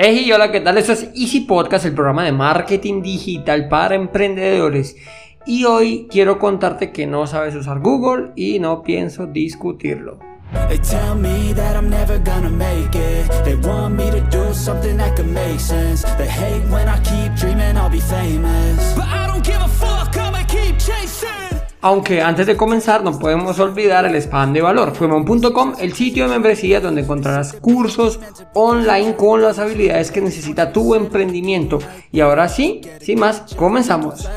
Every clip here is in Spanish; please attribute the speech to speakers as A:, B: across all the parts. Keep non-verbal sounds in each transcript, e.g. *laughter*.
A: Hey, hola, ¿qué tal? Esto es Easy Podcast, el programa de marketing digital para emprendedores. Y hoy quiero contarte que no sabes usar Google y no pienso discutirlo. Aunque antes de comenzar no podemos olvidar el spam de valor, fuemon.com, el sitio de membresía donde encontrarás cursos online con las habilidades que necesita tu emprendimiento. Y ahora sí, sin más, comenzamos.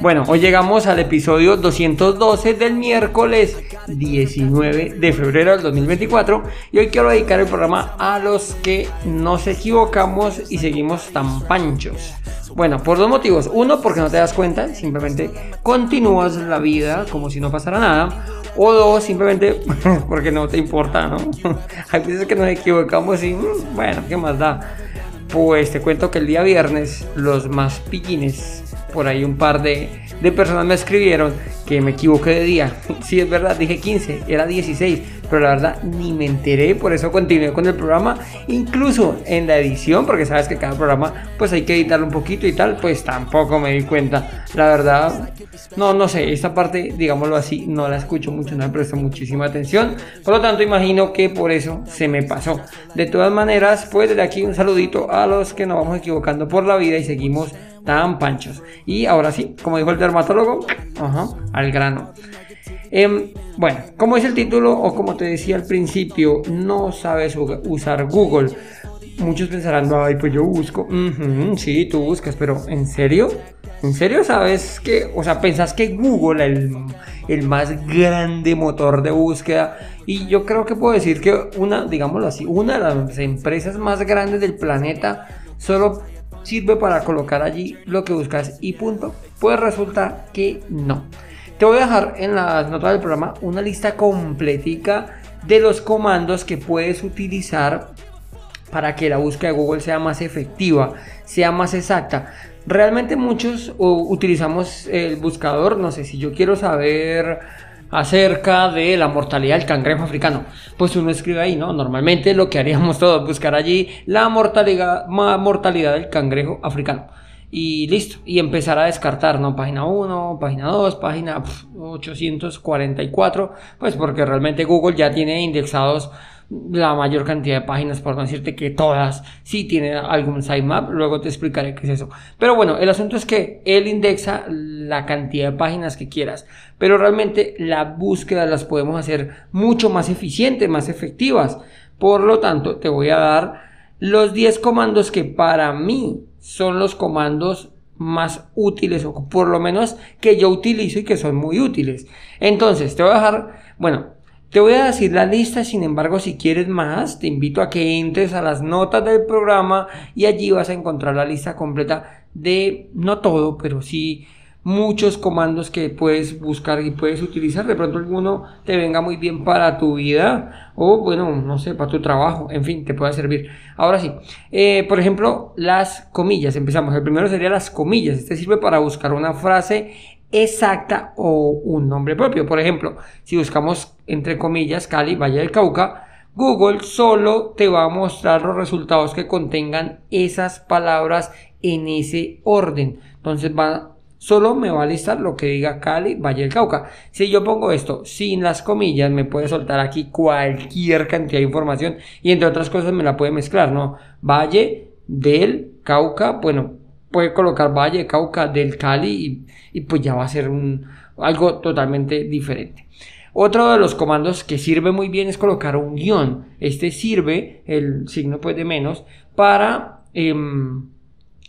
A: Bueno, hoy llegamos al episodio 212 del miércoles 19 de febrero del 2024 y hoy quiero dedicar el programa a los que no se equivocamos y seguimos tan panchos? Bueno, por dos motivos. Uno, porque no te das cuenta, simplemente continúas la vida como si no pasara nada. O dos, simplemente *laughs* porque no te importa, ¿no? *laughs* Hay veces que nos equivocamos y, mm, bueno, ¿qué más da? Pues te cuento que el día viernes los más pillines, por ahí un par de, personas me escribieron que me equivoqué de día. *laughs* Sí, es verdad, dije 15, era 16 pero la verdad ni me enteré, por eso continué con el programa, incluso en la edición, porque sabes que cada programa pues hay que editarlo un poquito y tal, pues tampoco me di cuenta, la verdad, no, no sé, esta parte, digámoslo así, no la escucho mucho, no me presto muchísima atención, por lo tanto imagino que por eso se me pasó. De todas maneras, pues desde aquí un saludito a los que nos vamos equivocando por la vida y seguimos tan panchos. Y ahora sí, como dijo el dermatólogo, ajá, al grano. Em, bueno, como es el título o como te decía al principio, no sabes usar Google. Muchos pensarán, ay, pues yo busco. sí, tú buscas, pero ¿en serio? ¿En serio sabes que, o sea, pensás que Google, el, el más grande motor de búsqueda, y yo creo que puedo decir que una, digámoslo así, una de las empresas más grandes del planeta solo sirve para colocar allí lo que buscas y punto? Pues resulta que no. Te voy a dejar en las notas del programa una lista completica de los comandos que puedes utilizar para que la búsqueda de Google sea más efectiva, sea más exacta. Realmente muchos utilizamos el buscador, no sé si yo quiero saber acerca de la mortalidad del cangrejo africano. Pues uno escribe ahí, ¿no? Normalmente lo que haríamos *laughs* todos, buscar allí la mortalidad, mortalidad del cangrejo africano y listo. Y empezar a descartar, ¿no? Página 1, página 2, página 844, pues porque realmente Google ya tiene indexados la mayor cantidad de páginas, por no decirte que todas sí tienen algún sitemap, luego te explicaré qué es eso. Pero bueno, el asunto es que él indexa la cantidad de páginas que quieras, pero realmente la búsqueda las podemos hacer mucho más eficientes, más efectivas. Por lo tanto, te voy a dar los 10 comandos que para mí son los comandos más útiles o por lo menos que yo utilizo y que son muy útiles. Entonces, te voy a dejar, bueno, te voy a decir la lista, sin embargo, si quieres más, te invito a que entres a las notas del programa y allí vas a encontrar la lista completa de, no todo, pero sí muchos comandos que puedes buscar y puedes utilizar. De pronto alguno te venga muy bien para tu vida o bueno, no sé, para tu trabajo. En fin, te puede servir. Ahora sí, eh, por ejemplo, las comillas. Empezamos. El primero sería las comillas. Este sirve para buscar una frase exacta o un nombre propio. Por ejemplo, si buscamos entre comillas Cali, Valle del Cauca, Google solo te va a mostrar los resultados que contengan esas palabras en ese orden. Entonces va solo me va a listar lo que diga Cali, Valle del Cauca. Si yo pongo esto sin las comillas, me puede soltar aquí cualquier cantidad de información y entre otras cosas me la puede mezclar, ¿no? Valle del Cauca, bueno, puede colocar Valle, Cauca, del Cali y, pues ya va a ser un, algo totalmente diferente. Otro de los comandos que sirve muy bien es colocar un guion. Este sirve, el signo pues de menos, para... Em,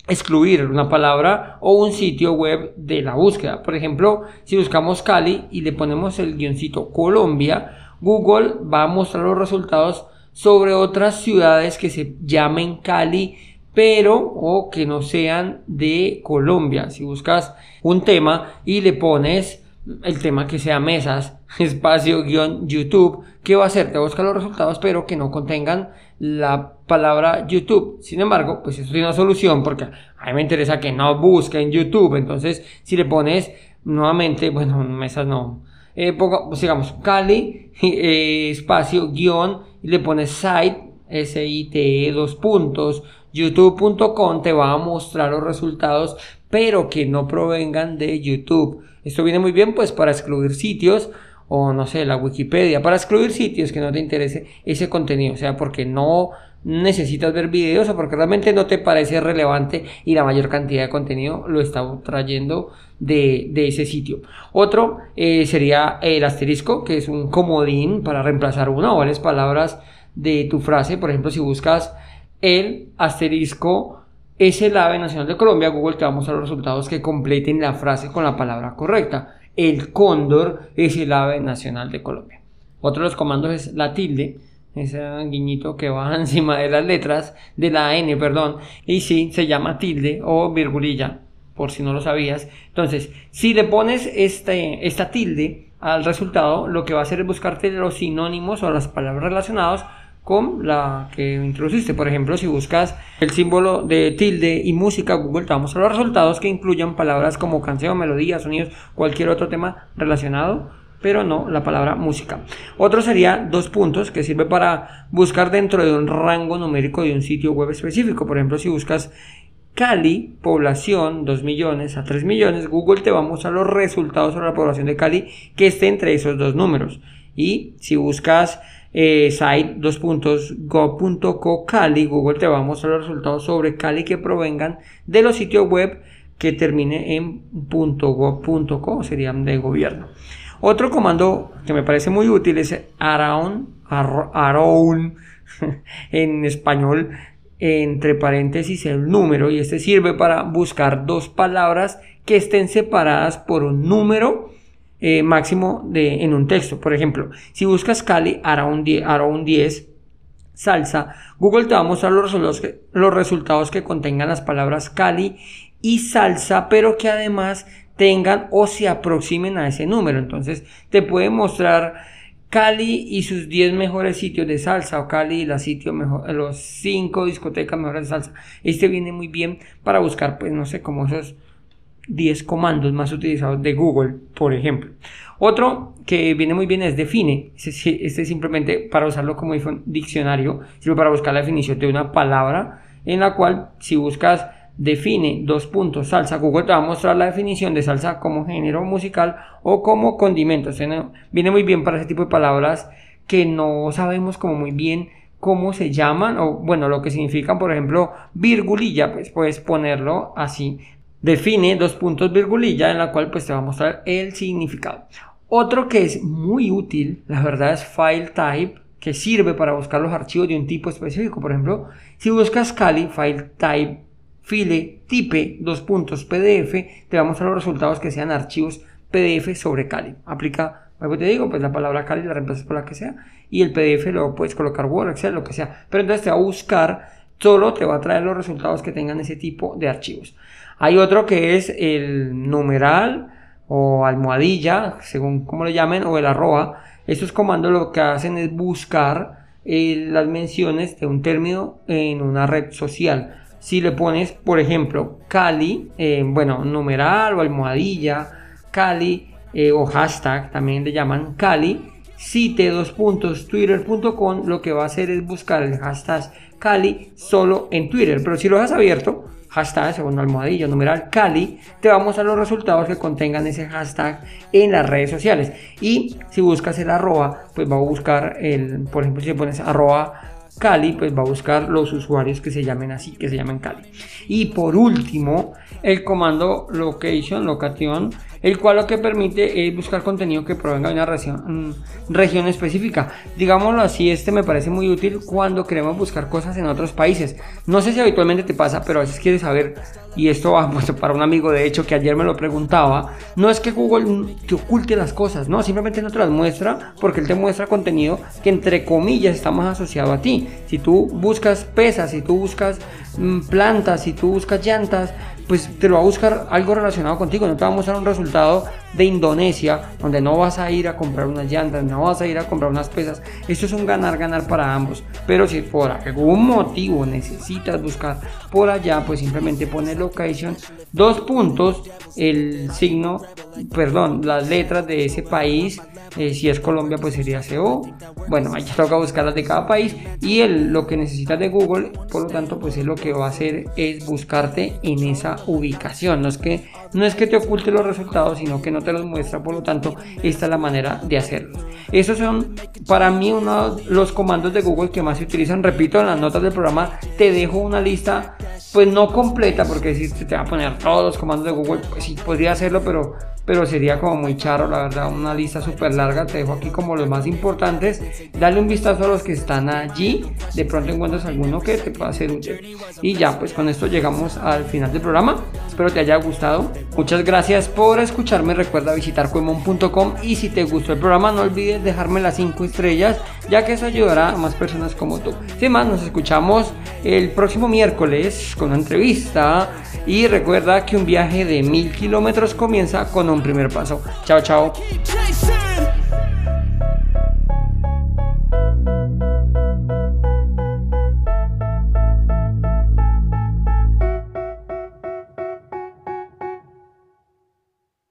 A: excluir una palabra o un sitio web de la búsqueda. Por ejemplo, si buscamos Cali y le ponemos el guioncito Colombia, Google va a mostrar los resultados sobre otras ciudades que se llamen Cali, pero o que no sean de Colombia. Si buscas un tema y le pones el tema que sea mesas, *laughs* espacio, guion, YouTube, ¿qué va a hacer? Te busca los resultados, pero que no contengan la palabra YouTube. Sin embargo, pues eso tiene una solución porque a mí me interesa que no busque en YouTube. Entonces, si le pones nuevamente, bueno, mesas no, eh, ponga, pues, digamos, Cali, *laughs* eh, espacio, guion, y le pones site, S-I-T-E, dos puntos, youtube.com te va a mostrar los resultados, pero que no provengan de YouTube. Esto viene muy bien pues para excluir sitios o no sé, la Wikipedia, para excluir sitios que no te interese ese contenido, o sea, porque no necesitas ver videos o porque realmente no te parece relevante y la mayor cantidad de contenido lo está trayendo de, ese sitio. Otro eh, sería el asterisco, que es un comodín para reemplazar una o varias palabras de tu frase. Por ejemplo, si buscas el asterisco es el ave nacional de Colombia, Google te va a mostrar los resultados que completen la frase con la palabra correcta. El cóndor es el ave nacional de Colombia. Otro de los comandos es la tilde, ese guiñito que va *laughs* encima de las letras, de la N, perdón, y sí, se llama tilde o virgulilla, por si no lo sabías. Entonces, si le pones este, esta tilde al resultado, lo que va a hacer es buscarte los sinónimos o las palabras relacionadas con la que introduciste. Por ejemplo, si buscas el símbolo de tilde y música, Google te va a los resultados que incluyan palabras como canción, melodía, sonidos, cualquier otro tema relacionado, pero no la palabra música. Otro sería dos puntos que sirve para buscar dentro de un rango numérico de un sitio web específico. Por ejemplo, si buscas Cali, población 2 millones a 3 millones, Google te va a los resultados sobre la población de Cali que esté entre esos dos números. Y si buscas eh, site dos puntos go.co Cali, Google te va a mostrar los resultados sobre Cali que provengan de los sitios web que termine en .go.co, serían de gobierno. Otro comando que me parece muy útil es around, around *laughs* en español, entre paréntesis el número, y este sirve para buscar dos palabras que estén separadas por un número eh, máximo de, en un texto. Por ejemplo, si buscas Cali, hará un 10, un 10 salsa, Google te va a mostrar los resultados, que, los resultados que contengan las palabras Cali y salsa, pero que además tengan o se aproximen a ese número. Entonces, te puede mostrar Cali y sus 10 mejores sitios de salsa o Cali y mejor, los 5 discotecas mejores de salsa. Este viene muy bien para buscar, pues no sé, como esos 10 comandos más utilizados de Google, por ejemplo. Otro que viene muy bien es define. Este, este simplemente para usarlo como diccionario, sirve para buscar la definición de una palabra en la cual si buscas define dos puntos salsa, Google te va a mostrar la definición de salsa como género musical o como condimento. viene muy bien para ese tipo de palabras que no sabemos como muy bien cómo se llaman o bueno lo que significan por ejemplo virgulilla pues puedes ponerlo así define dos puntos virgulilla en la cual pues te va a mostrar el significado. Otro que es muy útil, la verdad es file type, que sirve para buscar los archivos de un tipo específico. Por ejemplo, si buscas Kali, file type, file, type, dos puntos PDF, te va a mostrar los resultados que sean archivos PDF sobre Kali. Aplica, algo te digo, pues la palabra Kali la reemplazas por la que sea y el PDF lo puedes colocar Word, Excel, lo que sea. Pero entonces te va a buscar, solo te va a traer los resultados que tengan ese tipo de archivos. Hay otro que es el numeral o almohadilla, según como lo llamen, o el arroba. Estos comandos lo que hacen es buscar eh, las menciones de un término en una red social. Si le pones, por ejemplo, Cali, eh, bueno, numeral o almohadilla, Cali eh, o hashtag, también le llaman Cali, cite dos puntos twitter.com, lo que va a hacer es buscar el hashtag Cali solo en Twitter. Pero si lo has abierto, hashtag, segundo almohadillo, numeral Cali, te vamos a los resultados que contengan ese hashtag en las redes sociales. Y si buscas el arroba, pues va a buscar el, por ejemplo, si pones arroba Cali, pues va a buscar los usuarios que se llamen así, que se llaman Cali. Y por último, el comando location, location, el cual lo que permite es buscar contenido que provenga de una región, mm, región específica. Digámoslo así, este me parece muy útil cuando queremos buscar cosas en otros países. No sé si habitualmente te pasa, pero a veces quieres saber, y esto va *laughs* pues, para un amigo de hecho que ayer me lo preguntaba, no es que Google te oculte las cosas, no, simplemente no te las muestra porque él te muestra contenido que entre comillas está más asociado a ti. Si tú buscas pesas, si tú buscas mm, plantas, si tú buscas llantas, pues te lo va a buscar algo relacionado contigo, no te va a mostrar un resultado de Indonesia, donde no vas a ir a comprar unas llantas, no vas a ir a comprar unas pesas. Esto es un ganar-ganar para ambos. Pero si por algún motivo necesitas buscar por allá, pues simplemente pone location, dos puntos, el signo, perdón, las letras de ese país. Eh, si es Colombia, pues sería CO. Bueno, ahí toca buscar las de cada país. Y el, lo que necesitas de Google, por lo tanto, pues es lo que va a hacer es buscarte en esa ubicación. No es que, no es que te oculte los resultados, sino que no te los muestra, por lo tanto, esta es la manera de hacerlo. Esos son para mí uno de los comandos de Google que más se utilizan. Repito, en las notas del programa te dejo una lista, pues no completa, porque si te va a poner todos los comandos de Google, pues sí, podría hacerlo, pero pero sería como muy charo, la verdad, una lista súper larga. Te dejo aquí como los más importantes. Dale un vistazo a los que están allí. De pronto encuentras alguno que te pueda ser útil. Y ya, pues con esto llegamos al final del programa. Espero te haya gustado. Muchas gracias por escucharme. Recuerda visitar cuemon.com y si te gustó el programa, no olvides dejarme las 5 estrellas, ya que eso ayudará a más personas como tú. Sin más, nos escuchamos el próximo miércoles con una entrevista. Y recuerda que un viaje de mil kilómetros comienza con un primer paso. Chao, chao.